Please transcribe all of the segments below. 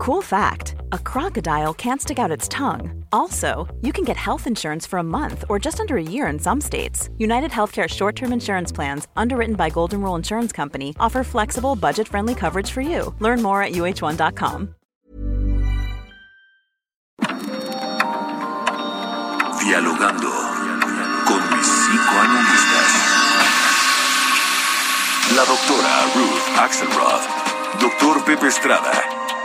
Cool fact a crocodile can't stick out its tongue. Also, you can get health insurance for a month or just under a year in some states. United Healthcare short term insurance plans, underwritten by Golden Rule Insurance Company, offer flexible, budget friendly coverage for you. Learn more at uh1.com. Dialogando con mis psicoanalistas. La doctora Ruth Axelrod, doctor Pepe Estrada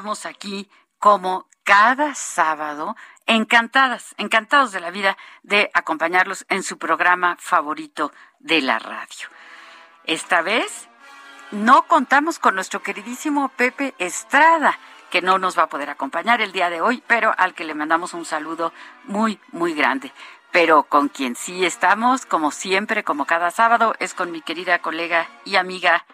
Estamos aquí como cada sábado, encantadas, encantados de la vida de acompañarlos en su programa favorito de la radio. Esta vez no contamos con nuestro queridísimo Pepe Estrada, que no nos va a poder acompañar el día de hoy, pero al que le mandamos un saludo muy, muy grande. Pero con quien sí estamos, como siempre, como cada sábado, es con mi querida colega y amiga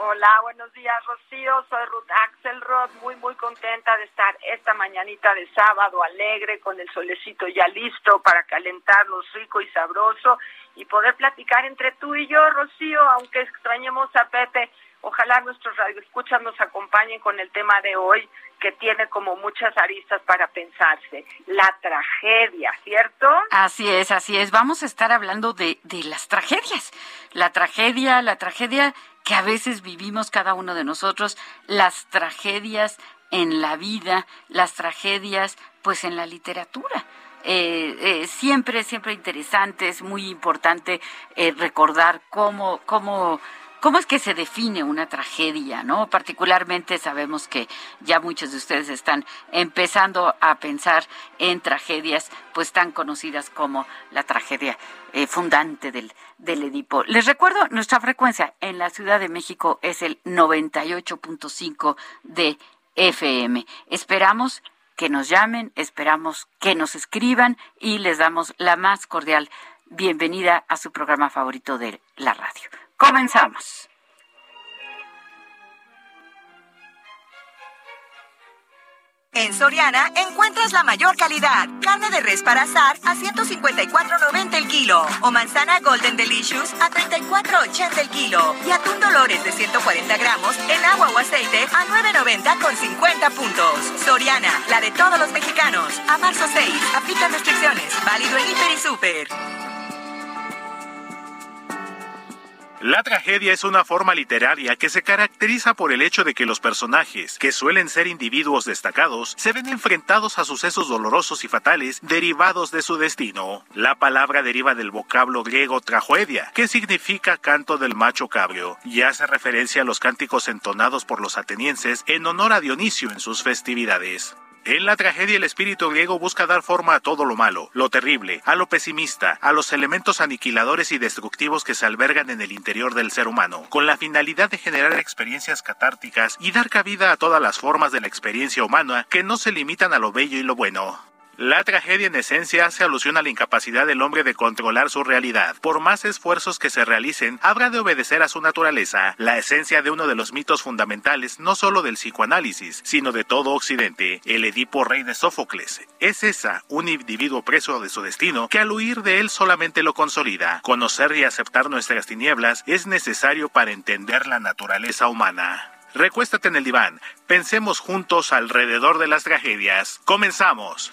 Hola, buenos días, Rocío. Soy Ruth Axelrod, muy, muy contenta de estar esta mañanita de sábado alegre, con el solecito ya listo para calentarnos rico y sabroso y poder platicar entre tú y yo, Rocío, aunque extrañemos a Pepe. Ojalá nuestros radioescuchas nos acompañen con el tema de hoy, que tiene como muchas aristas para pensarse. La tragedia, ¿cierto? Así es, así es. Vamos a estar hablando de, de las tragedias. La tragedia, la tragedia que a veces vivimos cada uno de nosotros, las tragedias en la vida, las tragedias pues en la literatura. Eh, eh, siempre, siempre interesante, es muy importante eh, recordar cómo, cómo ¿Cómo es que se define una tragedia, no? Particularmente sabemos que ya muchos de ustedes están empezando a pensar en tragedias pues tan conocidas como la tragedia eh, fundante del, del Edipo. Les recuerdo, nuestra frecuencia en la Ciudad de México es el 98.5 de FM. Esperamos que nos llamen, esperamos que nos escriban y les damos la más cordial bienvenida a su programa favorito de la radio. Comenzamos. En Soriana encuentras la mayor calidad. Carne de res para azar a 154.90 el kilo. O manzana Golden Delicious a 34.80 el kilo. Y atún Dolores de 140 gramos en agua o aceite a 9.90 con 50 puntos. Soriana, la de todos los mexicanos. A marzo 6, aplica restricciones. Válido en Hiper y Super. La tragedia es una forma literaria que se caracteriza por el hecho de que los personajes, que suelen ser individuos destacados, se ven enfrentados a sucesos dolorosos y fatales derivados de su destino. La palabra deriva del vocablo griego tragedia, que significa canto del macho cabrio, y hace referencia a los cánticos entonados por los atenienses en honor a Dionisio en sus festividades. En la tragedia el espíritu griego busca dar forma a todo lo malo, lo terrible, a lo pesimista, a los elementos aniquiladores y destructivos que se albergan en el interior del ser humano, con la finalidad de generar experiencias catárticas y dar cabida a todas las formas de la experiencia humana que no se limitan a lo bello y lo bueno. La tragedia en esencia hace alusión a la incapacidad del hombre de controlar su realidad. Por más esfuerzos que se realicen, habrá de obedecer a su naturaleza, la esencia de uno de los mitos fundamentales no solo del psicoanálisis, sino de todo Occidente, el Edipo rey de Sófocles. Es esa, un individuo preso de su destino, que al huir de él solamente lo consolida. Conocer y aceptar nuestras tinieblas es necesario para entender la naturaleza humana. Recuéstate en el diván, pensemos juntos alrededor de las tragedias. Comenzamos.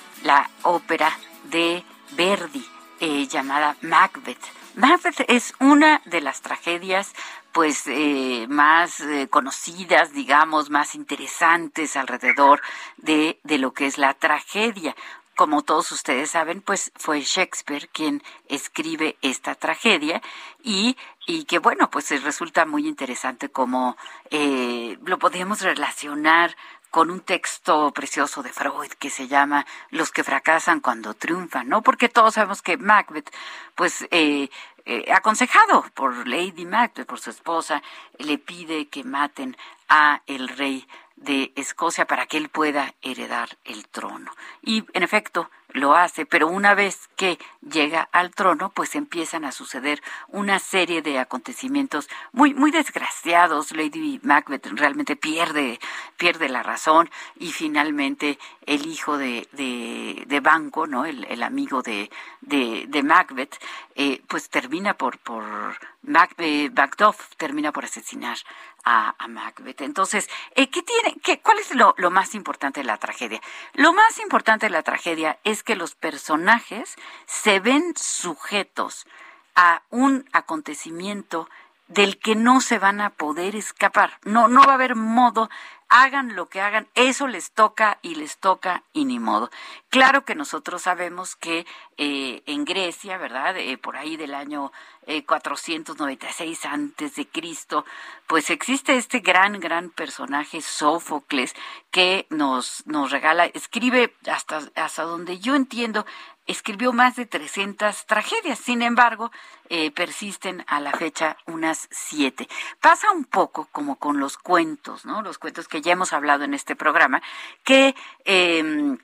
la ópera de Verdi eh, llamada Macbeth. Macbeth es una de las tragedias pues eh, más eh, conocidas, digamos, más interesantes alrededor de, de lo que es la tragedia como todos ustedes saben, pues fue Shakespeare quien escribe esta tragedia y, y que bueno, pues resulta muy interesante cómo eh, lo podemos relacionar con un texto precioso de Freud que se llama Los que fracasan cuando triunfan, ¿no? Porque todos sabemos que Macbeth, pues, eh, eh, aconsejado por Lady Macbeth, por su esposa, le pide que maten a el rey de Escocia para que él pueda heredar el trono. Y en efecto, lo hace, pero una vez que llega al trono, pues empiezan a suceder una serie de acontecimientos muy, muy desgraciados. Lady Macbeth realmente pierde, pierde la razón y finalmente el hijo de, de, Banco, ¿no? El, amigo de, de, Macbeth, eh, pues termina por, por eh, Macduff termina por asesinar a, Macbeth. Entonces, eh, ¿qué tiene, qué, ¿cuál es lo, lo más importante de la tragedia? Lo más importante de la tragedia es que los personajes se ven sujetos a un acontecimiento del que no se van a poder escapar. No, no va a haber modo hagan lo que hagan, eso les toca y les toca y ni modo. Claro que nosotros sabemos que eh, en Grecia, ¿verdad? Eh, por ahí del año 496 eh, antes de Cristo, pues existe este gran, gran personaje Sófocles que nos, nos regala, escribe hasta, hasta donde yo entiendo, escribió más de 300 tragedias. Sin embargo, persisten a la fecha unas siete. Pasa un poco como con los cuentos, ¿no? Los cuentos que ya hemos hablado en este programa, que em,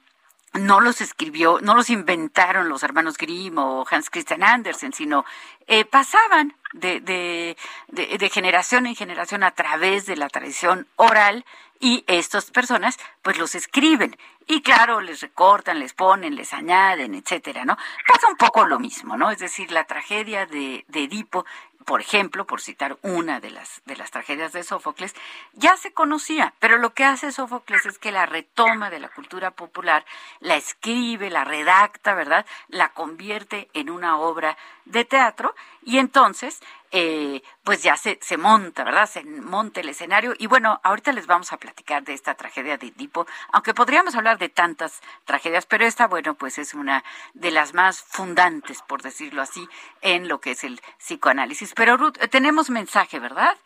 no los escribió, no los inventaron los hermanos Grimm o Hans Christian Andersen, sino eh, pasaban de, generación en generación a través de la tradición oral y estas personas pues los escriben y claro les recortan, les ponen, les añaden, etcétera, ¿no? Pasa un poco lo mismo, ¿no? Es decir, la tragedia de Edipo por ejemplo, por citar una de las, de las tragedias de Sófocles, ya se conocía, pero lo que hace Sófocles es que la retoma de la cultura popular, la escribe, la redacta, ¿verdad? La convierte en una obra de teatro y entonces eh, pues ya se, se monta, ¿verdad? Se monta el escenario. Y bueno, ahorita les vamos a platicar de esta tragedia de Edipo, aunque podríamos hablar de tantas tragedias, pero esta, bueno, pues es una de las más fundantes, por decirlo así, en lo que es el psicoanálisis. Pero Ruth, eh, tenemos mensaje, ¿verdad?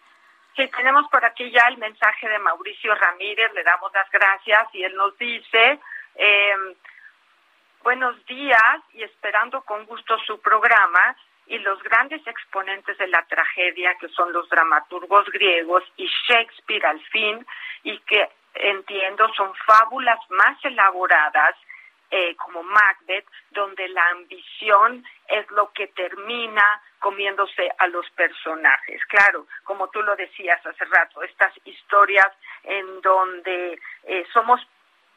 Sí, tenemos por aquí ya el mensaje de Mauricio Ramírez, le damos las gracias y él nos dice, eh, buenos días y esperando con gusto su programa y los grandes exponentes de la tragedia, que son los dramaturgos griegos y Shakespeare al fin, y que entiendo son fábulas más elaboradas eh, como Macbeth, donde la ambición es lo que termina comiéndose a los personajes. Claro, como tú lo decías hace rato, estas historias en donde eh, somos,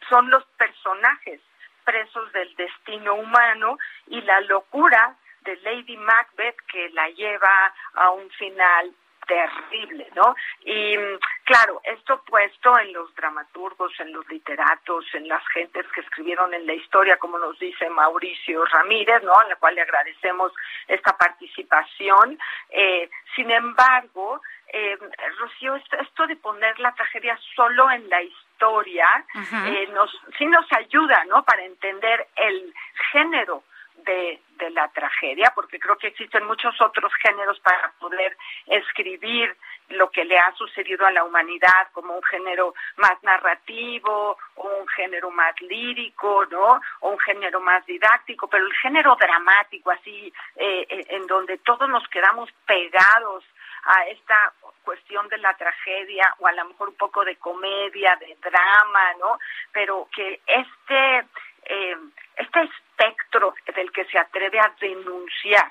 son los personajes presos del destino humano y la locura de Lady Macbeth que la lleva a un final terrible, ¿no? Y claro, esto puesto en los dramaturgos, en los literatos, en las gentes que escribieron en la historia, como nos dice Mauricio Ramírez, ¿no? A la cual le agradecemos esta participación. Eh, sin embargo, eh, Rocío, esto, de poner la tragedia solo en la historia, eh, nos, sí nos ayuda, ¿no? Para entender el género de, la tragedia, porque creo que existen muchos otros géneros para poder escribir lo que le ha sucedido a la humanidad como un género más narrativo o un género más lírico, ¿no? O un género más didáctico, pero el género dramático, así, eh, eh, en donde todos nos quedamos pegados a esta cuestión de la tragedia o a lo mejor un poco de comedia, de drama, ¿no? Pero que este eh, este espectro del que se atreve a denunciar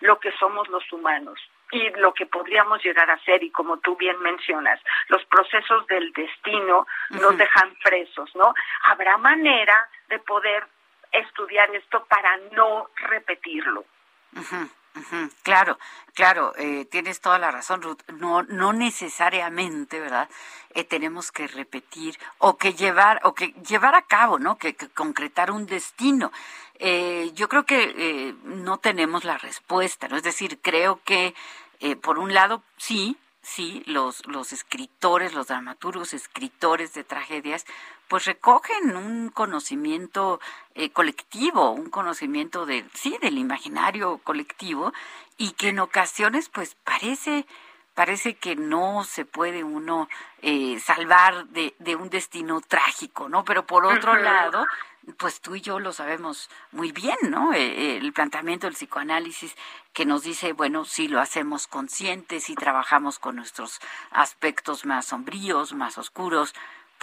lo que somos los humanos y lo que podríamos llegar a ser y como tú bien mencionas, los procesos del destino nos dejan presos, ¿no? Habrá manera de poder estudiar esto para no repetirlo. Claro, claro, eh, tienes toda la razón, Ruth. No, no necesariamente, ¿verdad? Eh, tenemos que repetir o que llevar o que llevar a cabo, ¿no? Que, concretar un destino. Eh, yo creo que no tenemos la respuesta, ¿no? Es decir, creo que por un lado sí, sí, los los escritores, los dramaturgos, escritores de tragedias, pues recogen un conocimiento eh, colectivo, un conocimiento de, sí, del imaginario colectivo y que en ocasiones pues parece parece que no se puede uno eh, salvar de, de, un destino trágico, ¿no? Pero por otro lado, pues tú y yo lo sabemos muy bien, ¿no? Eh, el planteamiento del psicoanálisis que nos dice, bueno, si lo hacemos conscientes, si trabajamos con nuestros aspectos más sombríos, más oscuros,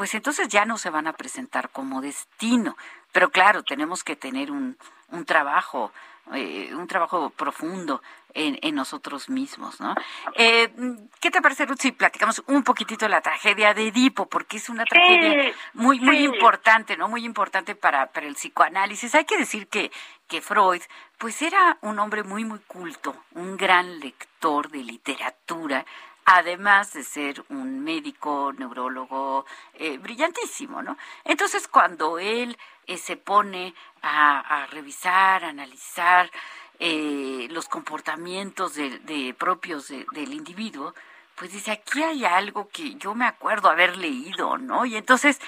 pues entonces ya no se van a presentar como destino. Pero claro, tenemos que tener un, un trabajo, eh, un trabajo profundo en, en nosotros mismos, ¿no? Eh, ¿Qué te parece, Ruth, si platicamos un poquitito de la tragedia de Edipo? Porque es una tragedia muy, muy importante, ¿no? Muy importante para, para el psicoanálisis. Hay que decir que, que Freud, pues era un hombre muy, muy culto, un gran lector de literatura, además de ser un médico neurólogo eh, brillantísimo, ¿no? Entonces, cuando él eh, se pone a, revisar, analizar eh, los comportamientos de, propios del individuo, pues dice, aquí hay algo que yo me acuerdo haber leído, ¿no? Y entonces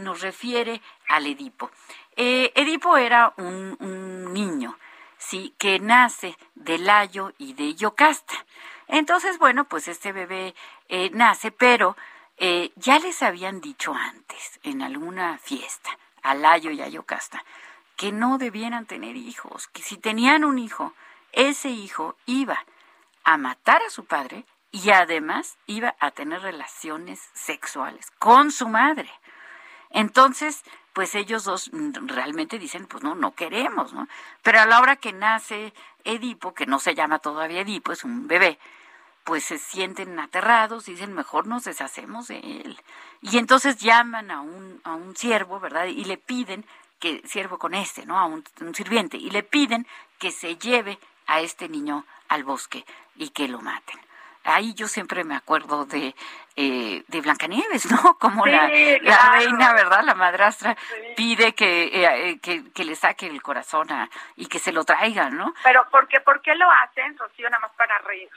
nos refiere al Edipo. Edipo era un, un niño, sí, que nace de Layo y de Yocasta. Entonces, bueno, pues este bebé eh, nace, pero eh, ya les habían dicho antes, en alguna fiesta, a Layo y a Yocasta, que no debieran tener hijos, que si tenían un hijo, ese hijo iba a matar a su padre y además iba a tener relaciones sexuales con su madre. Entonces, pues ellos dos realmente dicen, pues no, no queremos, ¿no? Pero a la hora que nace Edipo, que no se llama todavía Edipo, es un bebé, pues se sienten aterrados, dicen, mejor nos deshacemos de él. Y entonces llaman a un, a un siervo, ¿verdad? Y le piden que, siervo con este, ¿no? A un, un sirviente, y le piden que se lleve a este niño al bosque y que lo maten ahí yo siempre me acuerdo de, eh, de Blancanieves, ¿no? Como la, reina, ¿verdad? La madrastra pide eh, eh, que, que, le saque el corazón y que se lo traiga, ¿no? Pero ¿por qué, por qué lo hacen, Rocío? Nada más para reír.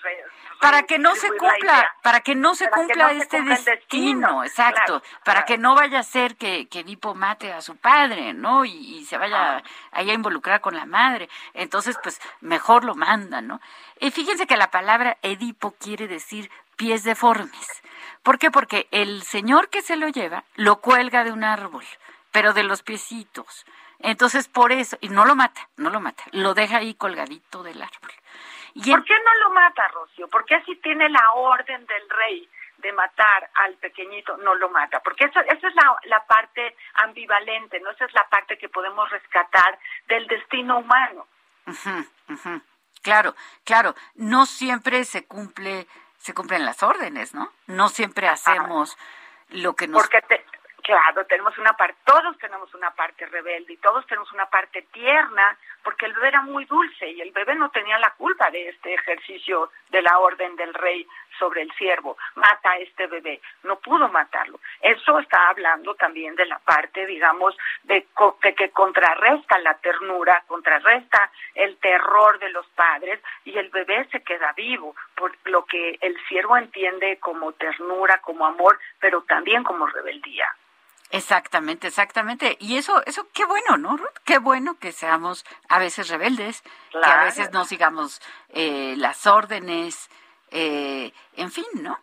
para que no se cumpla, para que no se cumpla este destino, exacto, para que no vaya a ser que, que Edipo mate a su padre, ¿no? Y, se vaya ahí a involucrar con la madre. Entonces, pues mejor lo mandan, ¿no? Y fíjense que la palabra Edipo quiere decir pies deformes. ¿Por qué? Porque el señor que se lo lleva lo cuelga de un árbol, pero de los piecitos. Entonces, por eso, y no lo mata, no lo mata, lo deja ahí colgadito del árbol. Y ¿Por qué no lo mata, Rocío? Porque así tiene la orden del rey de matar al pequeñito, no lo mata. Porque eso, esa es la, la parte ambivalente, ¿no? Esa es la parte que podemos rescatar del destino humano. Claro, claro, no siempre se cumple, se cumplen las órdenes, ¿no? No siempre hacemos lo que nos... Porque claro, tenemos una parte, todos tenemos una parte rebelde y todos tenemos una parte tierna, porque el bebé era muy dulce y el bebé no tenía la culpa de este ejercicio de la orden del rey sobre el siervo, mata a este bebé, no pudo matarlo. Eso está hablando también de la parte, digamos, de, que contrarresta la ternura, contrarresta el terror de los padres y el bebé se queda vivo, por lo que el siervo entiende como ternura, como amor, pero también como rebeldía. Exactamente, exactamente. Y eso, eso qué bueno, ¿no, Ruth? Qué bueno que seamos a veces rebeldes, que a veces no sigamos eh, las órdenes, eh, en fin, ¿no?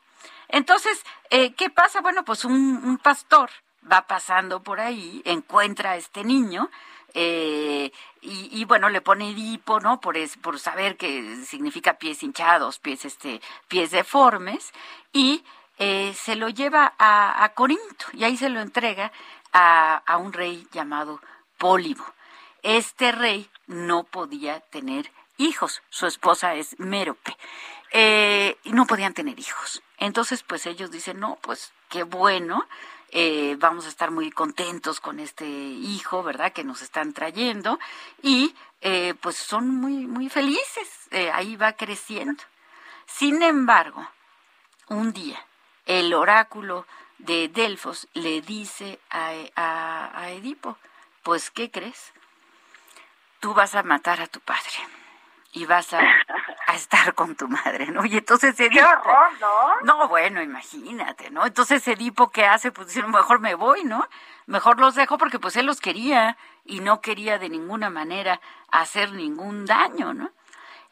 Entonces, eh, ¿qué pasa? Bueno, pues un, pastor va pasando por ahí, encuentra a este niño, eh, y, bueno, le pone Edipo, ¿no? Por, es, por saber que significa pies hinchados, pies, este, pies deformes, y se lo lleva a, Corinto, y ahí se lo entrega a, un rey llamado Pólibo. Este rey no podía tener hijos, su esposa es Mérope, eh, y no podían tener hijos. Entonces, pues ellos dicen, no, pues qué bueno, eh, vamos a estar muy contentos con este hijo, ¿verdad? Que nos están trayendo y eh, pues son muy, muy felices, ahí va creciendo. Sin embargo, un día el oráculo de Delfos le dice a, a Edipo, pues, ¿qué crees? Tú vas a matar a tu padre y vas a, estar con tu madre, ¿no? Y entonces Edipo... ¡Qué horror, ¿no? No, bueno, imagínate, ¿no? Entonces Edipo, ¿qué hace? Pues dice, mejor me voy, ¿no? Mejor los dejo porque pues él los quería y no quería de ninguna manera hacer ningún daño, ¿no?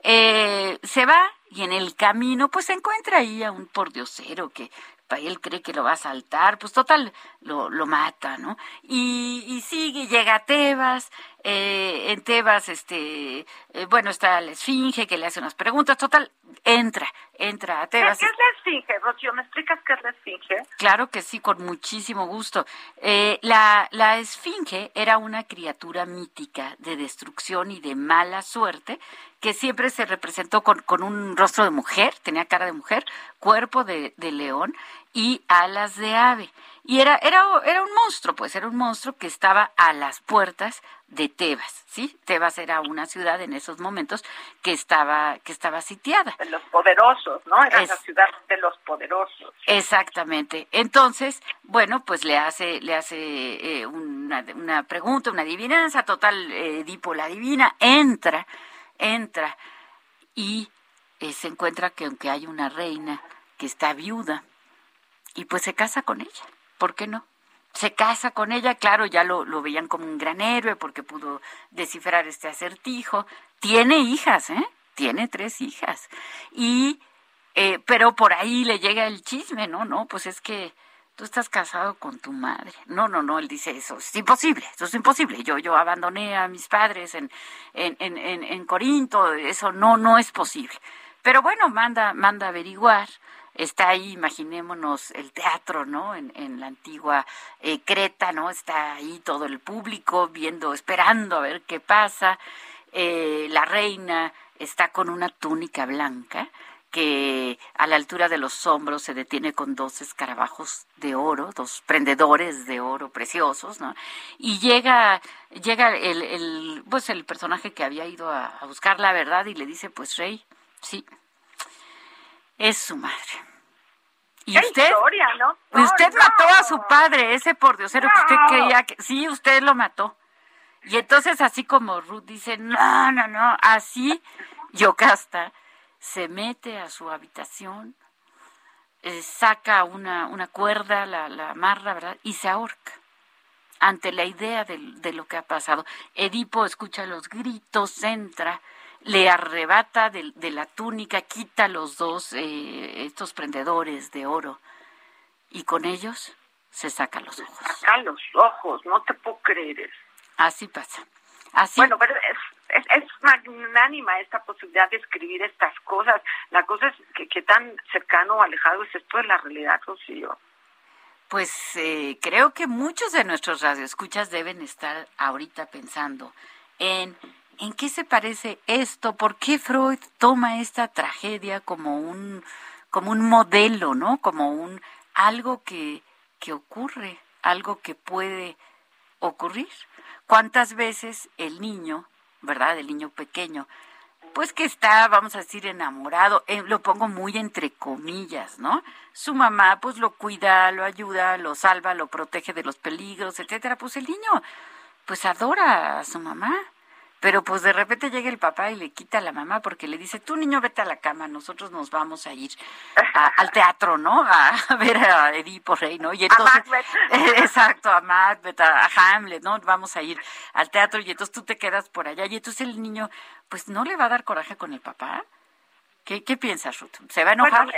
Eh, se va y en el camino pues se encuentra ahí a un pordiosero que él cree que lo va a saltar, pues total, lo, lo mata, ¿no? Y, y sigue, llega a Tebas, eh, en Tebas, este, eh, bueno, está la Esfinge que le hace unas preguntas, total, entra, entra a Tebas. ¿Qué, es la Esfinge, Rocío? ¿Me explicas qué es la Esfinge? Claro que sí, con muchísimo gusto. Eh, la, la Esfinge era una criatura mítica de destrucción y de mala suerte que siempre se representó con, con un rostro de mujer, tenía cara de mujer, cuerpo de, de león y alas de ave. Y era, era, era un monstruo, pues era un monstruo que estaba a las puertas de Tebas, ¿sí? Tebas era una ciudad en esos momentos que estaba, que estaba sitiada. De los poderosos, ¿no? Era la ciudad de los poderosos. Exactamente. Entonces, bueno, pues le hace, le hace eh, una, una, pregunta, una adivinanza, total, eh, Edipo la adivina, entra, entra y eh, se encuentra que aunque hay una reina que está viuda, y pues se casa con ella. ¿Por qué no? Se casa con ella, claro, ya lo, lo veían como un gran héroe porque pudo descifrar este acertijo. Tiene hijas, ¿eh? Tiene tres hijas. Y, eh, pero por ahí le llega el chisme, ¿no? No, pues es que tú estás casado con tu madre. No, no, no, él dice eso, es imposible, eso es imposible. Yo, yo abandoné a mis padres en, en, en, en Corinto, eso no, no es posible. Pero bueno, manda, manda averiguar está ahí, imaginémonos el teatro, ¿no? En, en la antigua eh, Creta, ¿no? Está ahí todo el público viendo, esperando a ver qué pasa. Eh, la reina está con una túnica blanca que a la altura de los hombros se detiene con dos escarabajos de oro, dos prendedores de oro preciosos, ¿no? Y llega, llega el, el pues el personaje que había ido a, a buscar la verdad y le dice, pues rey, sí, es su madre. ¿Y usted? Historia, ¿no? usted mató a su padre, ese por Diosero que usted creía que sí, usted lo mató. Y entonces así como Ruth dice, "No, no, no", así Yocasta se mete a su habitación, eh, saca una, una cuerda, la, la amarra, ¿verdad? Y se ahorca ante la idea de, de, lo que ha pasado. Edipo escucha los gritos, entra, le arrebata de, de la túnica, quita los dos, eh, estos prendedores de oro, y con ellos se saca los ojos. Saca los ojos, no te puedo creer. Así pasa. Así. Bueno, pero es, es, magnánima esta posibilidad de escribir estas cosas. La cosa es que, que tan cercano o alejado es esto de la realidad, Rocío. Pues eh, creo que muchos de nuestros radioescuchas deben estar ahorita pensando en ¿en qué se parece esto? ¿Por qué Freud toma esta tragedia como un, como un modelo, ¿no? Como un algo que, que ocurre, algo que puede ocurrir. ¿Cuántas veces el niño, verdad, el niño pequeño, pues que está, vamos a decir, enamorado, eh, lo pongo muy entre comillas, ¿no? Su mamá pues lo cuida, lo ayuda, lo salva, lo protege de los peligros, etcétera. Pues el niño pues adora a su mamá. Pero pues de repente llega el papá y le quita a la mamá porque le dice, tú niño vete a la cama, nosotros nos vamos a ir al teatro, ¿no? A, ver a Edipo Rey, ¿no? Y entonces, exacto, a Macbeth, a, Hamlet, ¿no? Vamos a ir al teatro y entonces tú te quedas por allá y entonces el niño, pues no le va a dar coraje con el papá. ¿Qué, qué piensas, Ruth? ¿Se va a enojar?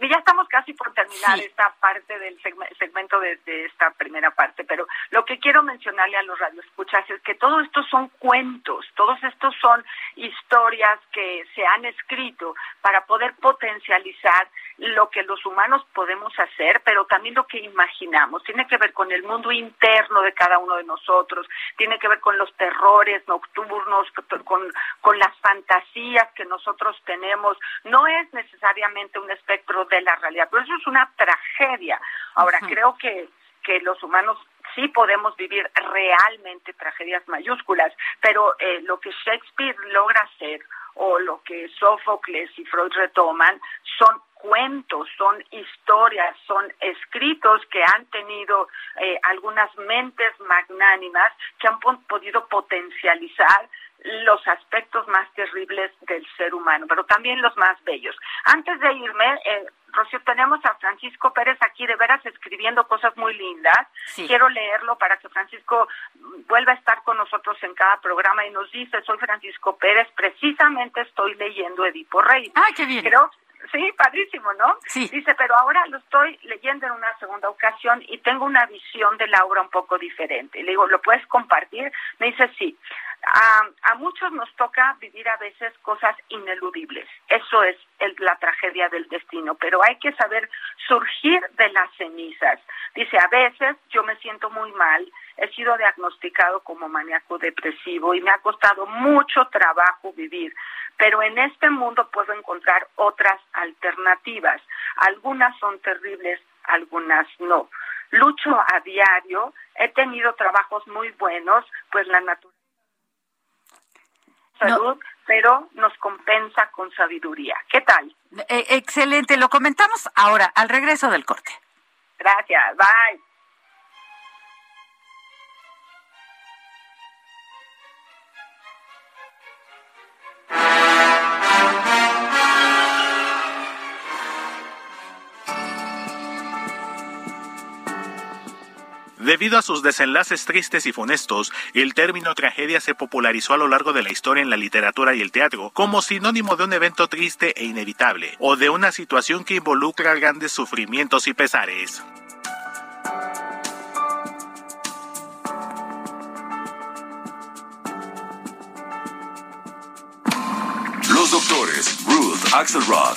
Ya estamos casi por terminar esta parte del segmento de, esta primera parte, pero lo que quiero mencionarle a los radioescuchas es que todo esto son cuentos, todos estos son historias que se han escrito para poder potencializar lo que los humanos podemos hacer, pero también lo que imaginamos. Tiene que ver con el mundo interno de cada uno de nosotros, tiene que ver con los terrores nocturnos, con, con las fantasías que nosotros tenemos. No es necesariamente un espectro de la realidad, pero eso es una tragedia. Ahora, creo que, que los humanos sí podemos vivir realmente tragedias mayúsculas, pero eh, lo que Shakespeare logra hacer o lo que Sófocles y Freud retoman son cuentos, son historias, son escritos que han tenido eh, algunas mentes magnánimas que han podido potencializar los aspectos más terribles del ser humano, pero también los más bellos. Antes de irme, eh, Rocío, tenemos a Francisco Pérez aquí de veras escribiendo cosas muy lindas. Quiero leerlo para que Francisco vuelva a estar con nosotros en cada programa y nos dice, soy Francisco Pérez, precisamente estoy leyendo Edipo Rey. Ah, qué bien. Sí, padrísimo, ¿no? Sí. Dice, pero ahora lo estoy leyendo en una segunda ocasión y tengo una visión de la obra un poco diferente. Le digo, ¿lo puedes compartir? Me dice, sí. A, muchos nos toca vivir a veces cosas ineludibles. Eso es la tragedia del destino, pero hay que saber surgir de las cenizas. Dice, a veces yo me siento muy mal, he sido diagnosticado como maníaco depresivo y me ha costado mucho trabajo vivir pero en este mundo puedo encontrar otras alternativas. Algunas son terribles, algunas no. Lucho a diario, he tenido trabajos muy buenos, pues la naturaleza salud, pero nos compensa con sabiduría. ¿Qué tal? Eh, excelente, lo comentamos ahora, al regreso del corte. Gracias, bye. Debido a sus desenlaces tristes y funestos, el término tragedia se popularizó a lo largo de la historia en la literatura y el teatro como sinónimo de un evento triste e inevitable, o de una situación que involucra grandes sufrimientos y pesares. Los doctores Ruth Axelrod,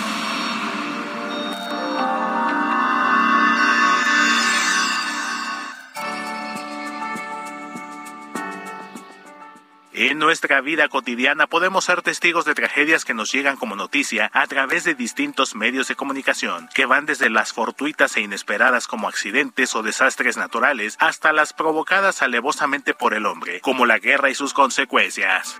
Nuestra vida cotidiana podemos ser testigos de tragedias que nos llegan como noticia a través de distintos medios de comunicación, que van desde las fortuitas e inesperadas como accidentes o desastres naturales hasta las provocadas alevosamente por el hombre, como la guerra y sus consecuencias.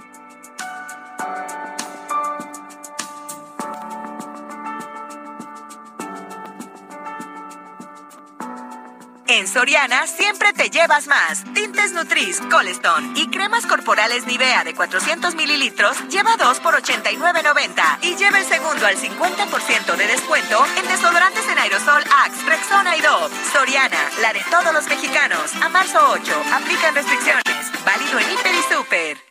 En Soriana siempre te llevas más. Tintes Nutris, Colestone y cremas corporales Nivea de 400 mililitros lleva 2 por 89.90 y lleva el segundo al 50% de descuento en desodorantes en aerosol Axe, Rexona y Dove. Soriana, la de todos los mexicanos. A marzo 8, aplican restricciones. Válido en Hiper y Super.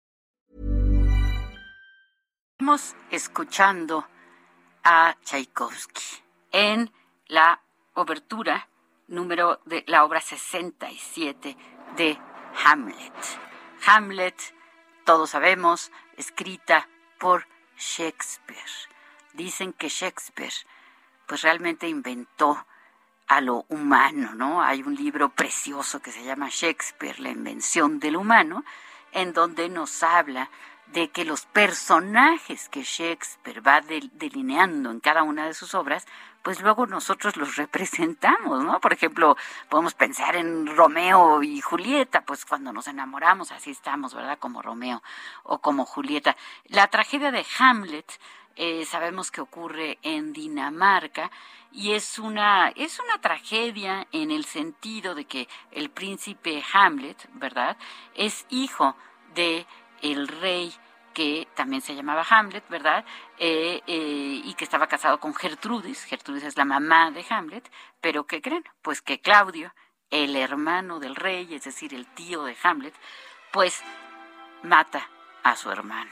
Estamos escuchando a Tchaikovsky en la obertura número de la obra 67 de Hamlet. Hamlet, todos sabemos, escrita por Shakespeare. Dicen que Shakespeare pues realmente inventó a lo humano, ¿no? Hay un libro precioso que se llama Shakespeare, la invención del humano, en donde nos habla de que los personajes que Shakespeare va delineando en cada una de sus obras, pues luego nosotros los representamos, ¿no? Por ejemplo, podemos pensar en Romeo y Julieta, pues cuando nos enamoramos así estamos, ¿verdad? Como Romeo o como Julieta. La tragedia de Hamlet eh, sabemos que ocurre en Dinamarca y es una es una tragedia en el sentido de que el príncipe Hamlet, ¿verdad? Es hijo de el rey que también se llamaba Hamlet, ¿verdad? Eh, eh, y que estaba casado con Gertrudis. Gertrudis es la mamá de Hamlet, pero ¿qué creen? Pues que Claudio, el hermano del rey, es decir, el tío de Hamlet, pues mata a su hermano.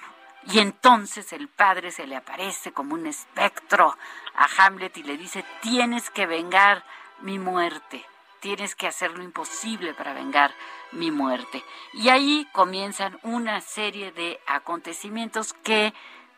Y entonces el padre se le aparece como un espectro a Hamlet y le dice, tienes que vengar mi muerte tienes que hacer lo imposible para vengar mi muerte. Y ahí comienzan una serie de acontecimientos que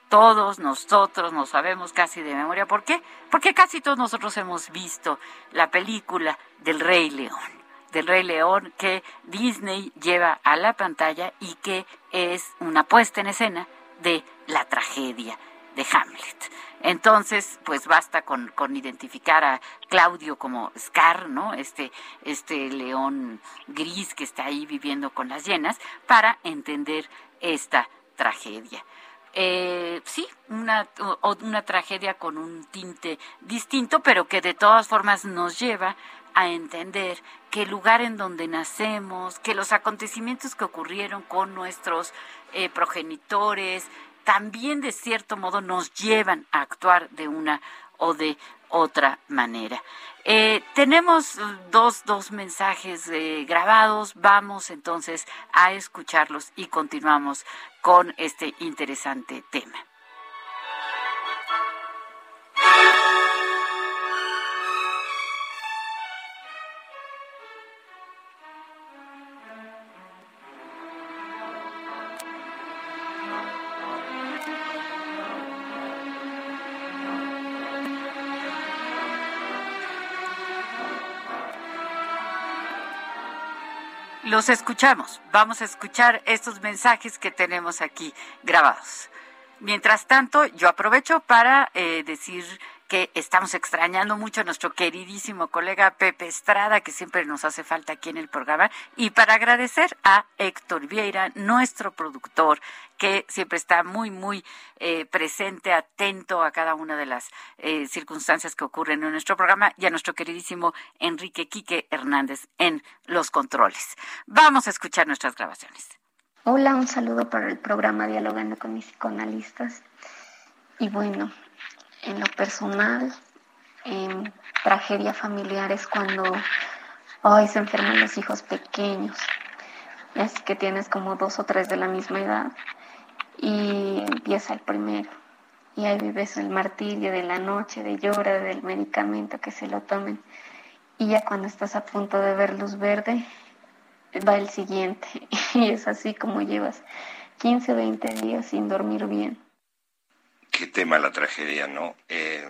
todos nosotros nos sabemos casi de memoria. ¿Por qué? Porque casi todos nosotros hemos visto la película del Rey León del Rey León que Disney lleva a la pantalla y que es una puesta en escena de la tragedia de Hamlet. Entonces, pues basta con, identificar a Claudio como Scar, ¿no? Este, este león gris que está ahí viviendo con las llenas, para entender esta tragedia. Eh, sí, una, una tragedia con un tinte distinto, pero que de todas formas nos lleva a entender que el lugar en donde nacemos, que los acontecimientos que ocurrieron con nuestros eh, progenitores, también de cierto modo nos llevan a actuar de una o de otra manera. Eh, tenemos dos, dos mensajes eh, grabados, vamos entonces a escucharlos y continuamos con este interesante tema. Los escuchamos. Vamos a escuchar estos mensajes que tenemos aquí grabados. Mientras tanto, yo aprovecho para eh, decir que estamos extrañando mucho a nuestro queridísimo colega Pepe Estrada, que siempre nos hace falta aquí en el programa, y para agradecer a Héctor Vieira, nuestro productor, que siempre está muy, muy eh, presente, atento a cada una de las eh, circunstancias que ocurren en nuestro programa, y a nuestro queridísimo Enrique Quique Hernández en los controles. Vamos a escuchar nuestras grabaciones. Hola, un saludo para el programa Dialogando con mis psicoanalistas. Y bueno, en lo personal, en tragedia familiar es cuando hoy se enferman los hijos pequeños. Es que tienes como dos o tres de la misma edad y empieza el primero. Y ahí vives el martirio de la noche, de llora, del medicamento que se lo tomen. Y ya cuando estás a punto de ver luz verde, va el siguiente. Y es así como llevas 15 o 20 días sin dormir bien qué tema la tragedia, ¿no? Eh,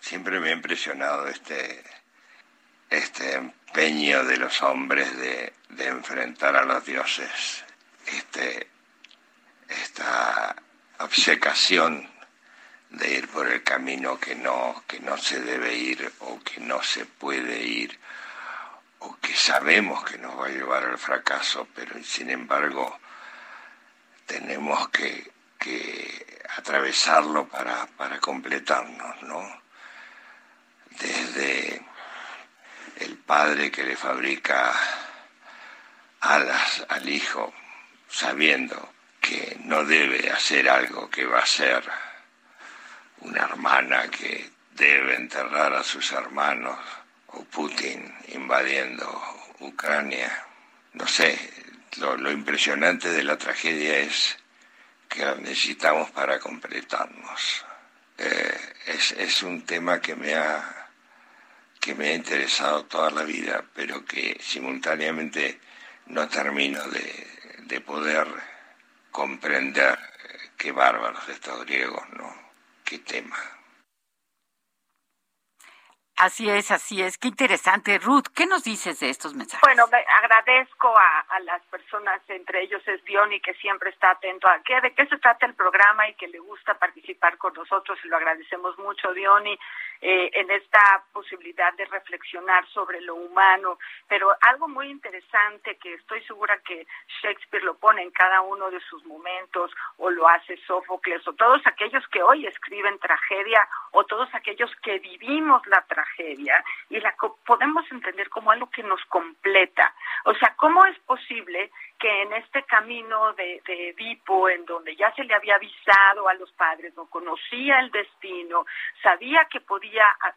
siempre me ha impresionado este, este empeño de los hombres de, enfrentar a los dioses, este, esta obsecación de ir por el camino que no, que no se debe ir o que no se puede ir o que sabemos que nos va a llevar al fracaso, pero sin embargo tenemos que, que atravesarlo para, para completarnos, ¿no? Desde el padre que le fabrica alas al hijo, sabiendo que no debe hacer algo que va a ser una hermana que debe enterrar a sus hermanos o Putin invadiendo Ucrania. No sé, lo, impresionante de la tragedia es que necesitamos para completarnos. Eh, es, un tema que me ha que me ha interesado toda la vida, pero que simultáneamente no termino de, de poder comprender eh, qué bárbaros estos griegos, ¿no? Qué tema. Así es, así es. Qué interesante. Ruth, ¿qué nos dices de estos mensajes? Bueno, agradezco a, las personas, entre ellos es Diony, que siempre está atento a qué, de qué se trata el programa y que le gusta participar con nosotros y lo agradecemos mucho, Diony, eh, en esta posibilidad de reflexionar sobre lo humano. Pero algo muy interesante que estoy segura que Shakespeare lo pone en cada uno de sus momentos o lo hace Sófocles o todos aquellos que hoy escriben tragedia o todos aquellos que vivimos la tragedia y la podemos entender como algo que nos completa. O sea, ¿cómo es posible que en este camino de, de Edipo, en donde ya se le había avisado a los padres, no conocía el destino, sabía que podía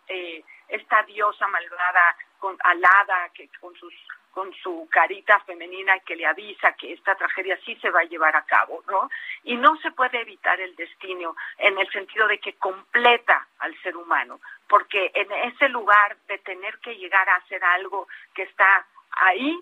eh, esta diosa malvada, con, alada, que con sus con su carita femenina que le avisa que esta tragedia sí se va a llevar a cabo, ¿no? Y no se puede evitar el destino en el sentido de que completa al ser humano, porque en ese lugar de tener que llegar a hacer algo que está ahí,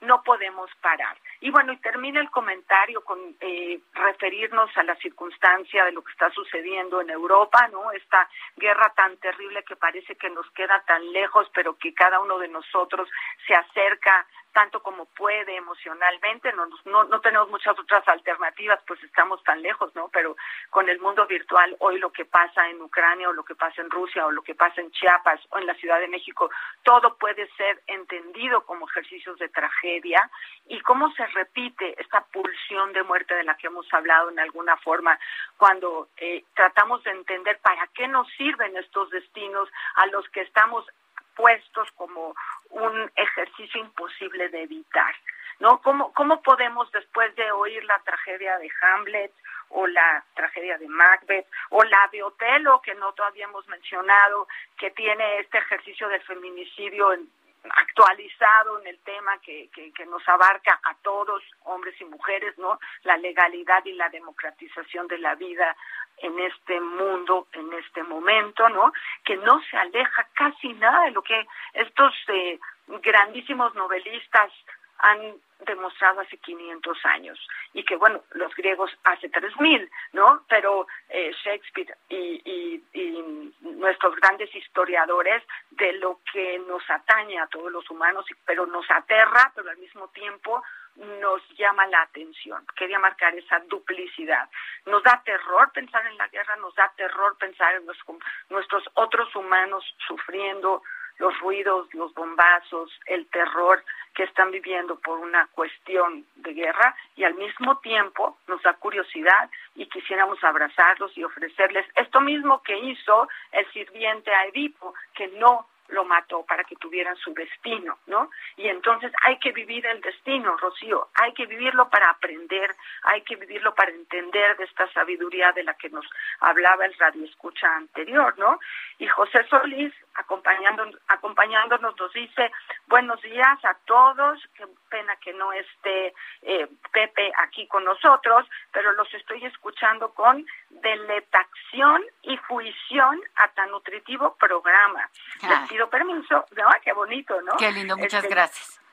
no podemos parar. Y bueno, y termina el comentario con eh, referirnos a la circunstancia de lo que está sucediendo en Europa, ¿no? Esta guerra tan terrible que parece que nos queda tan lejos, pero que cada uno de nosotros se acerca tanto como puede emocionalmente, no, no, no tenemos muchas otras alternativas, pues estamos tan lejos, ¿no? Pero con el mundo virtual, hoy lo que pasa en Ucrania o lo que pasa en Rusia o lo que pasa en Chiapas o en la Ciudad de México, todo puede ser entendido como ejercicios de tragedia y cómo se repite esta pulsión de muerte de la que hemos hablado en alguna forma cuando eh, tratamos de entender para qué nos sirven estos destinos a los que estamos puestos como un ejercicio imposible de evitar. ¿No? ¿Cómo, ¿Cómo podemos, después de oír la tragedia de Hamlet o la tragedia de Macbeth o la de Otelo, que no todavía hemos mencionado, que tiene este ejercicio del feminicidio en, actualizado en el tema que, que, nos abarca a todos, hombres y mujeres, ¿no? La legalidad y la democratización de la vida en este mundo, en este momento, ¿no? Que no se aleja casi nada de lo que estos eh, grandísimos novelistas han demostrado hace 500 años y que bueno los griegos hace 3000 no pero eh, Shakespeare y, y, nuestros grandes historiadores de lo que nos atañe a todos los humanos pero nos aterra pero al mismo tiempo nos llama la atención. Quería marcar esa duplicidad. Nos da terror pensar en la guerra, nos da terror pensar en nuestros otros humanos sufriendo los ruidos, los bombazos, el terror que están viviendo por una cuestión de guerra y al mismo tiempo nos da curiosidad y quisiéramos abrazarlos y ofrecerles esto mismo que hizo el sirviente a Edipo, que no lo mató para que tuvieran su destino, ¿no? Y entonces hay que vivir el destino, Rocío, hay que vivirlo para aprender, hay que vivirlo para entender de esta sabiduría de la que nos hablaba el radio escucha anterior, ¿no? Y José Solís, acompañándonos, acompañándonos nos dice, buenos días a todos, qué pena que no esté eh, Pepe aquí con nosotros, pero los estoy escuchando con deletación y fruición a tan nutritivo programa. Les pido permiso, ¿no? Qué bonito, ¿no? Qué lindo, muchas este, gracias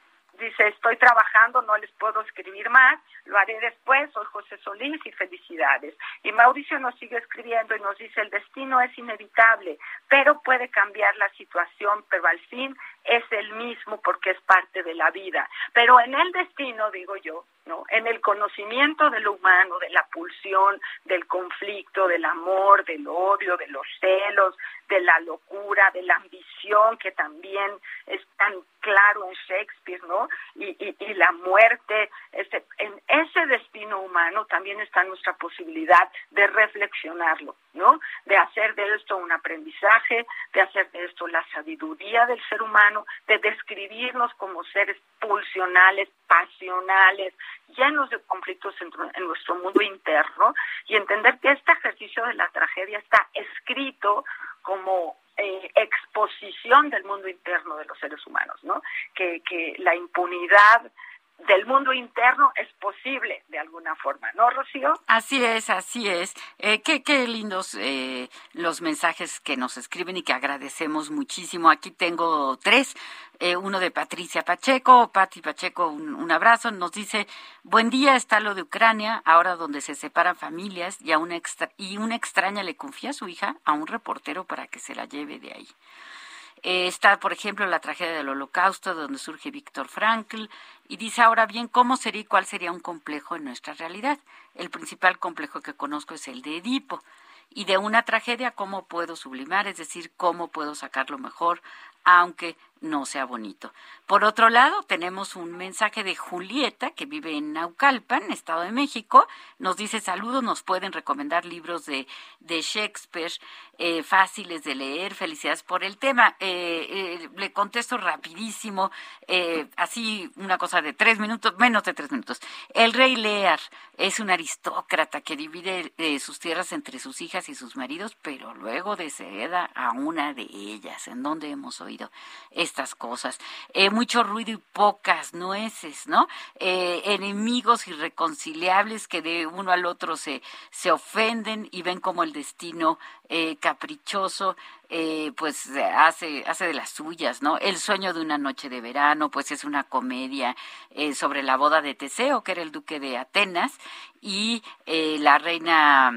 dice, estoy trabajando, no les puedo escribir más, lo haré después, soy José Solís y felicidades. Y Mauricio nos sigue escribiendo y nos dice, el destino es inevitable, pero puede cambiar la situación, pero al fin es el mismo porque es parte de la vida. Pero en el destino, digo yo, ¿no? En el conocimiento de lo humano, de la pulsión, del conflicto, del amor, del odio, de los celos, de la locura, de la ambición que también es tan claro en Shakespeare, ¿no? Y, y, la muerte, este, en ese destino humano también está nuestra posibilidad de reflexionarlo, ¿no? De hacer de esto un aprendizaje, de hacer de esto la sabiduría del ser humano, de describirnos como seres pulsionales, pasionales, llenos de conflictos en, en nuestro mundo interno y entender que este ejercicio de la tragedia está escrito como eh, exposición del mundo interno de los seres humanos, ¿no? Que, que la impunidad del mundo interno es posible de alguna forma, ¿no, Rocío? Así es, así es. Eh, qué, qué lindos eh, los mensajes que nos escriben y que agradecemos muchísimo. Aquí tengo tres. Eh, uno de Patricia Pacheco. Pati Pacheco, un, abrazo. Nos dice, buen día, está lo de Ucrania, ahora donde se separan familias y, a una extra y una extraña le confía a su hija a un reportero para que se la lleve de ahí. Eh, está, por ejemplo, la tragedia del Holocausto, donde surge Víctor Frankl, y dice ahora bien cómo sería y cuál sería un complejo en nuestra realidad. El principal complejo que conozco es el de Edipo. Y de una tragedia, ¿cómo puedo sublimar? Es decir, ¿cómo puedo sacar lo mejor, aunque no sea bonito. Por otro lado, tenemos un mensaje de Julieta, que vive en Naucalpan, Estado de México. Nos dice saludos, nos pueden recomendar libros de, de Shakespeare eh, fáciles de leer. Felicidades por el tema. Eh, eh, le contesto rapidísimo, así una cosa de tres minutos, menos de tres minutos. El rey Lear es un aristócrata que divide sus tierras entre sus hijas y sus maridos, pero luego deshereda a una de ellas. ¿En donde hemos oído? Estas cosas. Eh, mucho ruido y pocas nueces, ¿no? Eh, enemigos irreconciliables que de uno al otro se, se ofenden y ven como el destino eh, caprichoso pues hace, hace de las suyas, ¿no? El sueño de una noche de verano, pues es una comedia sobre la boda de Teseo, que era el duque de Atenas, y la reina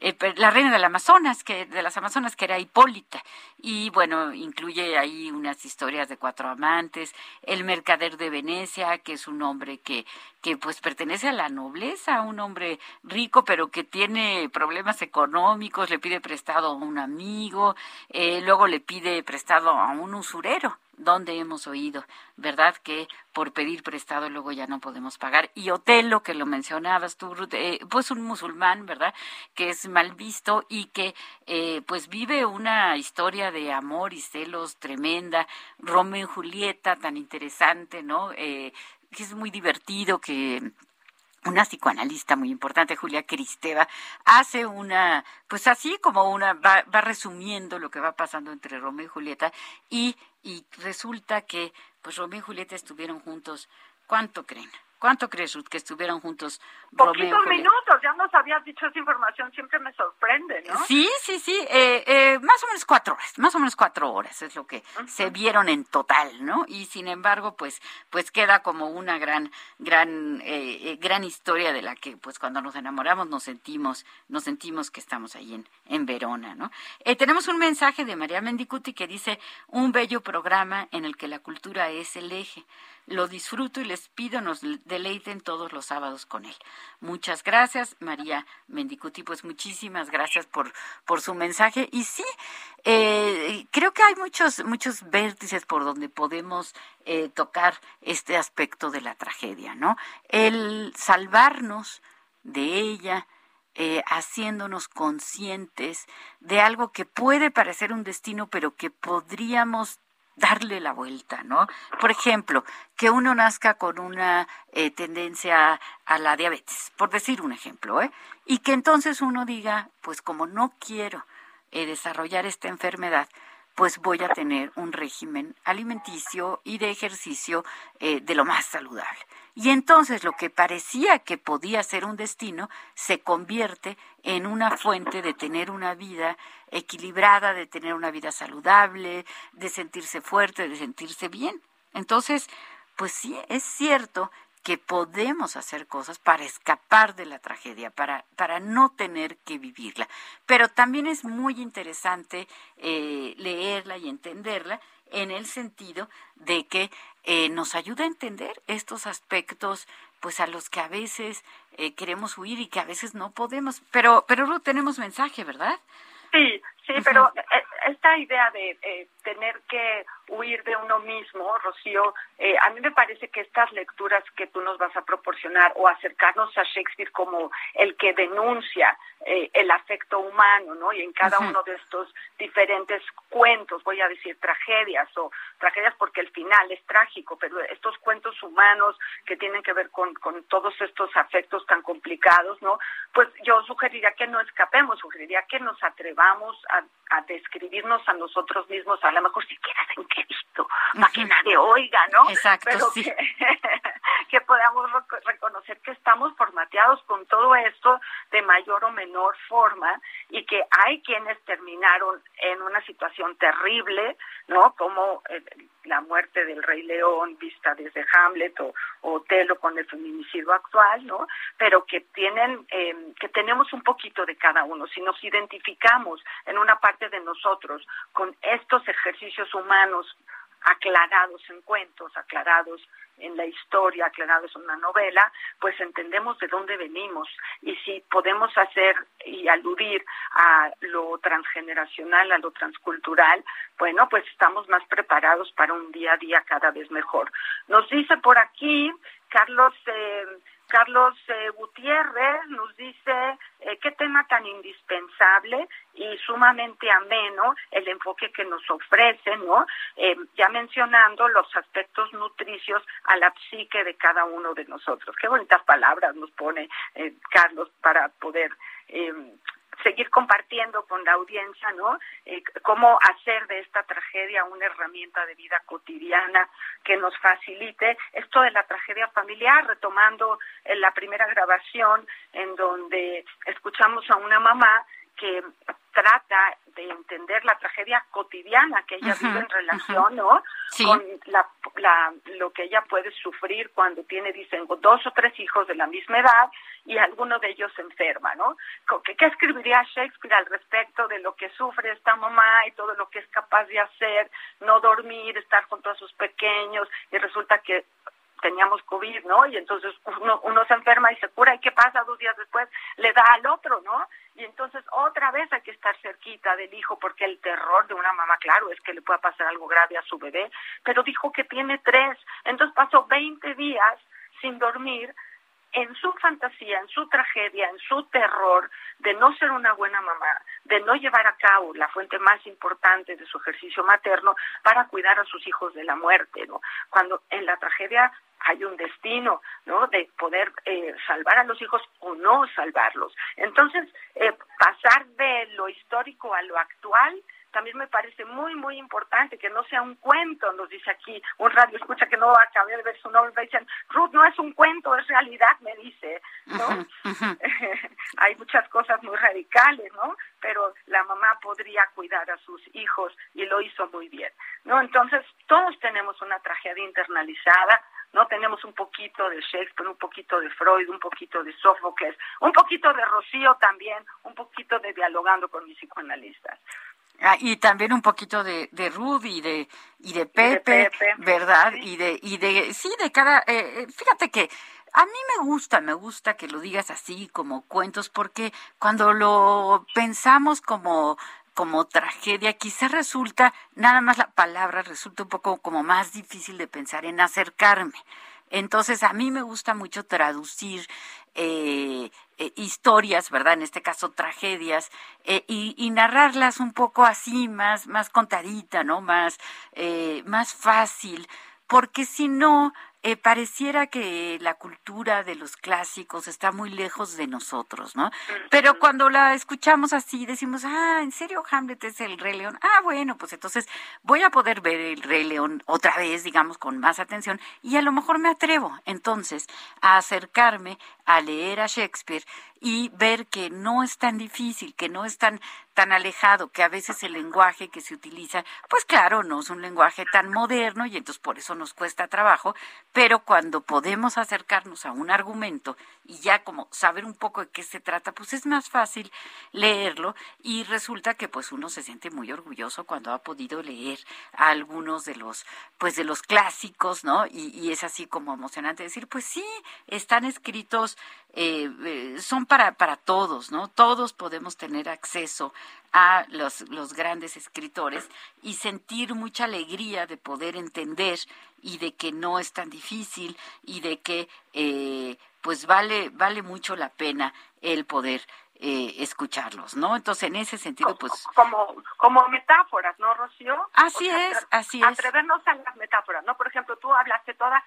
eh, la reina del Amazonas, que de las Amazonas, que era Hipólita. Y bueno, incluye ahí unas historias de cuatro amantes, el mercader de Venecia, que es un hombre que, que pues pertenece a la nobleza, un hombre rico, pero que tiene problemas económicos, le pide prestado a un amigo, eh, luego le pide prestado a un usurero donde hemos oído, ¿verdad? Que por pedir prestado luego ya no podemos pagar. Y Otelo, que lo mencionabas tú, eh, pues un musulmán, ¿verdad? Que es mal visto y que eh, pues vive una historia de amor y celos tremenda. Romeo y Julieta, tan interesante, ¿no? Eh, que es muy divertido, que una psicoanalista muy importante, Julia Cristeva, hace una, pues así como una, va, va, resumiendo lo que va pasando entre Romeo y Julieta y, y resulta que pues Romeo y Julieta estuvieron juntos, ¿cuánto creen? ¿Cuánto crees, que estuvieron juntos Poquitos minutos, ya nos habías dicho esa información, siempre me sorprende, ¿no? Sí, sí, sí, eh, eh, más o menos cuatro horas, más o menos cuatro horas es lo que se vieron en total, ¿no? Y sin embargo, pues, pues queda como una gran, gran, eh, gran historia de la que, pues, cuando nos enamoramos nos sentimos, nos sentimos que estamos ahí en, en Verona, ¿no? tenemos un mensaje de María Mendicuti que dice, un bello programa en el que la cultura es el eje lo disfruto y les pido nos deleiten todos los sábados con él. Muchas gracias, María Mendicuti, pues muchísimas gracias por, por su mensaje. Y sí, eh, creo que hay muchos, muchos vértices por donde podemos eh, tocar este aspecto de la tragedia, ¿no? El salvarnos de ella, eh, haciéndonos conscientes de algo que puede parecer un destino, pero que podríamos darle la vuelta, ¿no? Por ejemplo, que uno nazca con una eh, tendencia a la diabetes, por decir un ejemplo, ¿eh? Y que entonces uno diga, pues como no quiero eh, desarrollar esta enfermedad, pues voy a tener un régimen alimenticio y de ejercicio eh, de lo más saludable. Y entonces lo que parecía que podía ser un destino se convierte en una fuente de tener una vida equilibrada, de tener una vida saludable, de sentirse fuerte, de sentirse bien. Entonces, pues sí, es cierto que podemos hacer cosas para escapar de la tragedia, para, para no tener que vivirla. Pero también es muy interesante eh, leerla y entenderla en el sentido de que eh, nos ayuda a entender estos aspectos pues a los que a veces eh, queremos huir y que a veces no podemos. Pero, pero Ruth, tenemos mensaje, ¿verdad? Sí, sí, pero esta idea de eh, tener que huir de uno mismo, Rocío, eh, a mí me parece que estas lecturas que tú nos vas a proporcionar o acercarnos a Shakespeare como el que denuncia eh, el afecto humano, ¿no? Y en cada uno de estos diferentes cuentos, voy a decir tragedias o tragedias porque el final es trágico, pero estos cuentos humanos que tienen que ver con, con todos estos afectos tan complicados, ¿no? Pues yo sugeriría que no escapemos, sugeriría que nos atrevamos a, a describirnos a nosotros mismos, a lo mejor siquiera en qué visto, para que nadie oiga, ¿no? Exacto, pero sí. que, que podamos reconocer que estamos formateados con todo esto de mayor o menor forma y que hay quienes terminaron en una situación terrible, ¿no? Como eh, la muerte del Rey León vista desde Hamlet o, o Otelo con el feminicidio actual, ¿no? Pero que tienen, eh, que tenemos un poquito de cada uno. Si nos identificamos en una parte de nosotros con estos ejercicios humanos aclarados en cuentos, aclarados en la historia, aclarados en una novela, pues entendemos de dónde venimos y si podemos hacer y aludir a lo transgeneracional, a lo transcultural, bueno, pues estamos más preparados para un día a día cada vez mejor. Nos dice por aquí Carlos eh, Carlos eh, Gutiérrez nos dice eh, qué tema tan indispensable y sumamente ameno el enfoque que nos ofrece, ¿no? Eh, ya mencionando los aspectos nutricios a la psique de cada uno de nosotros. Qué bonitas palabras nos pone Carlos para poder eh, seguir compartiendo con la audiencia, ¿no? Eh, cómo hacer de esta tragedia una herramienta de vida cotidiana que nos facilite esto de la tragedia familiar, retomando en la primera grabación en donde escuchamos a una mamá que trata de entender la tragedia cotidiana que ella vive en relación, ¿no? Sí. Con la, la, lo que ella puede sufrir cuando tiene, dicen, dos o tres hijos de la misma edad y alguno de ellos se enferma, ¿no? ¿Qué, ¿Qué escribiría Shakespeare al respecto de lo que sufre esta mamá y todo lo que es capaz de hacer, no dormir, estar junto a sus pequeños y resulta que teníamos COVID, ¿no? Y entonces uno, uno se enferma y se cura, ¿y qué pasa? Dos días después le da al otro, ¿no? Y entonces otra vez hay que estar cerquita del hijo, porque el terror de una mamá, claro, es que le pueda pasar algo grave a su bebé, pero dijo que tiene tres, entonces pasó 20 días sin dormir, en su fantasía, en su tragedia, en su terror de no ser una buena mamá, de no llevar a cabo la fuente más importante de su ejercicio materno para cuidar a sus hijos de la muerte, ¿no? Cuando en la tragedia hay un destino, ¿no? De poder eh, salvar a los hijos o no salvarlos. Entonces, eh, pasar de lo histórico a lo actual también me parece muy, muy importante que no sea un cuento, nos dice aquí un radio escucha que no acabé de ver su nombre, me dicen, Ruth, no es un cuento, es realidad, me dice, ¿no? Hay muchas cosas muy radicales, ¿no? Pero la mamá podría cuidar a sus hijos y lo hizo muy bien, ¿no? Entonces, todos tenemos una tragedia internalizada, ¿no? Tenemos un poquito de Shakespeare, un poquito de Freud, un poquito de Sófocles, un poquito de Rocío también, un poquito de dialogando con mis psicoanalistas. Ah, y también un poquito de, de Ruth y de y de Pepe, Pepe, ¿verdad? sí. Y de y de sí de cada eh, eh, fíjate que a mí me gusta, me gusta que lo digas así como cuentos porque cuando lo pensamos como como tragedia, quizá resulta, nada más la palabra resulta un poco como más difícil de pensar en acercarme. Entonces, a mí me gusta mucho traducir eh, eh, historias, ¿verdad? En este caso, tragedias, eh, y, y narrarlas un poco así, más, más contadita, ¿no? Más, más fácil, porque si no, eh, pareciera que la cultura de los clásicos está muy lejos de nosotros, ¿no? Pero cuando la escuchamos así, decimos, ah, ¿en serio Hamlet es el Rey León? Ah, bueno, pues entonces voy a poder ver el Rey León otra vez, digamos, con más atención, y a lo mejor me atrevo entonces a acercarme a leer a Shakespeare y ver que no es tan difícil, que no es tan tan alejado, que a veces el lenguaje que se utiliza, pues claro, no es un lenguaje tan moderno y entonces por eso nos cuesta trabajo, pero cuando podemos acercarnos a un argumento y ya como saber un poco de qué se trata, pues es más fácil leerlo y resulta que pues uno se siente muy orgulloso cuando ha podido leer a algunos de los pues de los clásicos, ¿no? Y, y es así como emocionante decir, pues sí, están escritos, eh, eh, son para, para todos, ¿no? Todos podemos tener acceso a los, los grandes escritores y sentir mucha alegría de poder entender y de que no es tan difícil y de que eh, pues vale, vale mucho la pena el poder eh, escucharlos, ¿no? Entonces, en ese sentido, pues... Como, como metáforas, ¿no, Rocío? Así es, así es. Atrevernos a las metáforas, ¿no? Por ejemplo, tú hablaste toda,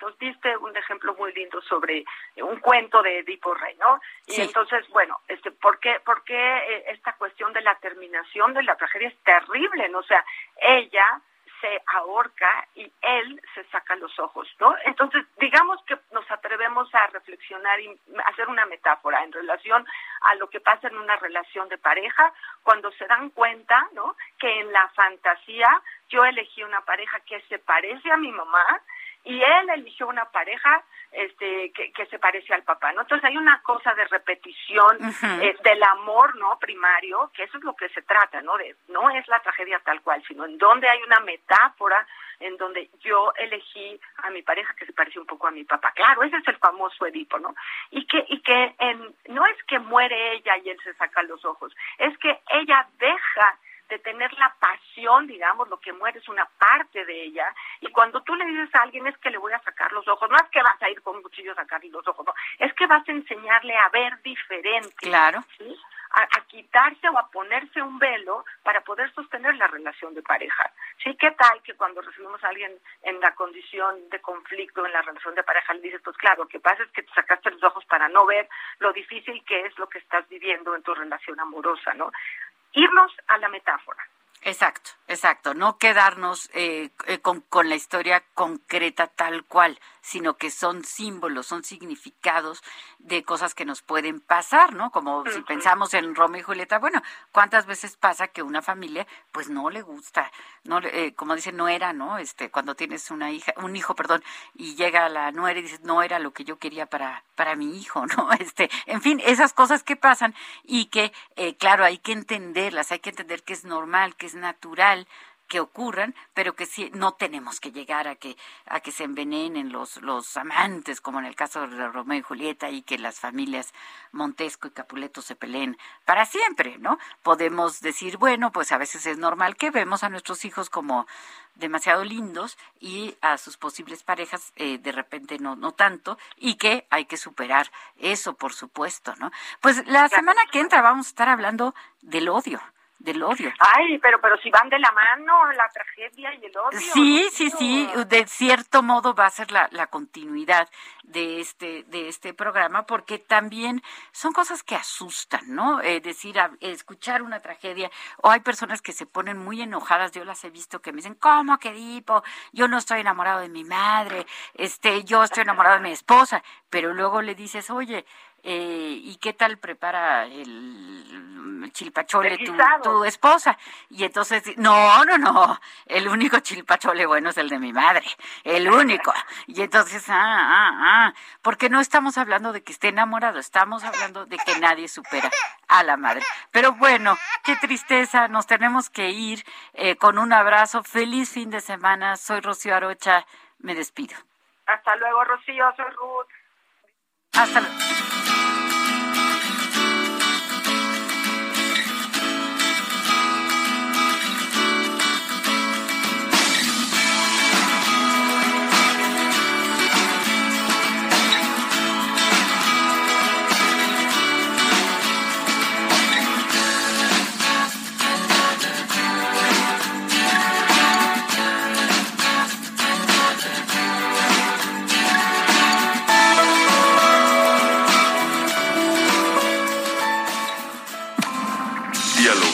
nos diste un ejemplo muy lindo sobre un cuento de Edipo Rey, ¿no? Y entonces, bueno, este, ¿por qué, por qué eh, esta cuestión de la terminación de la tragedia es terrible, ¿no? O sea, ella se ahorca y él se saca los ojos, ¿no? Entonces, digamos que nos atrevemos a reflexionar y hacer una metáfora en relación a lo que pasa en una relación de pareja cuando se dan cuenta, ¿no? Que en la fantasía yo elegí una pareja que se parece a mi mamá y él eligió una pareja este que, que se parece al papá, ¿no? Entonces hay una cosa de repetición eh, del amor, ¿no? Primario, que eso es lo que se trata, ¿no? De, no es la tragedia tal cual, sino en donde hay una metáfora en donde yo elegí a mi pareja que se parece un poco a mi papá. Claro, ese es el famoso Edipo, ¿no? Y que y que en, no es que muere ella y él se saca los ojos, es que ella deja de tener la pasión, digamos, lo que muere es una parte de ella, y cuando tú le dices a alguien es que le voy a sacar los ojos, no es que vas a ir con un cuchillo a sacarle los ojos, no, es que vas a enseñarle a ver diferente. Claro. A, a, quitarse o a ponerse un velo para poder sostener la relación de pareja. Sí, ¿qué tal que cuando recibimos a alguien en la condición de conflicto en la relación de pareja le dices, pues claro, lo que pasa es que te sacaste los ojos para no ver lo difícil que es lo que estás viviendo en tu relación amorosa, ¿no? Irnos a la metáfora. Exacto, exacto. No quedarnos eh, eh, con, con, la historia concreta tal cual, sino que son símbolos, son significados de cosas que nos pueden pasar, ¿no? Como si pensamos en Romeo y Julieta, bueno, ¿cuántas veces pasa que una familia pues no le gusta, no eh, como dicen, no era, ¿no? Este, cuando tienes una hija, un hijo, perdón, y llega la nuera y dices, no era lo que yo quería para para mi hijo, ¿no? Este, en fin, esas cosas que pasan y que eh, claro, hay que entenderlas, hay que entender que es normal, que es natural que ocurran, pero que sí no tenemos que llegar a que a que se envenenen los los amantes, como en el caso de Romeo y Julieta y que las familias Montesco y Capuleto se peleen para siempre, ¿no? Podemos decir, bueno, pues a veces es normal que vemos a nuestros hijos como demasiado lindos y a sus posibles parejas eh, de repente no no tanto y que hay que superar eso, por supuesto, ¿no? Pues la semana que entra vamos a estar hablando del odio del odio. Ay, pero pero si van de la mano la tragedia y el odio. Sí, sí, sí, de cierto modo va a ser la, la continuidad de este de este programa porque también son cosas que asustan, ¿no? Es decir, escuchar una tragedia o hay personas que se ponen muy enojadas, yo las he visto que me dicen, "¿Cómo que Dipo? Yo no estoy enamorado de mi madre, este, yo estoy enamorado de mi esposa", pero luego le dices, "Oye, eh, ¿y qué tal prepara el chilpachole tu, tu, esposa? Y entonces, no, no, no, el único chilpachole bueno es el de mi madre, el único. Y entonces, ah, ah, ah, porque no estamos hablando de que esté enamorado, estamos hablando de que nadie supera a la madre. Pero bueno, qué tristeza, nos tenemos que ir eh, con un abrazo, feliz fin de semana, soy Rocío Arocha, me despido. Hasta luego, Rocío, soy Ruth. Hasta luego.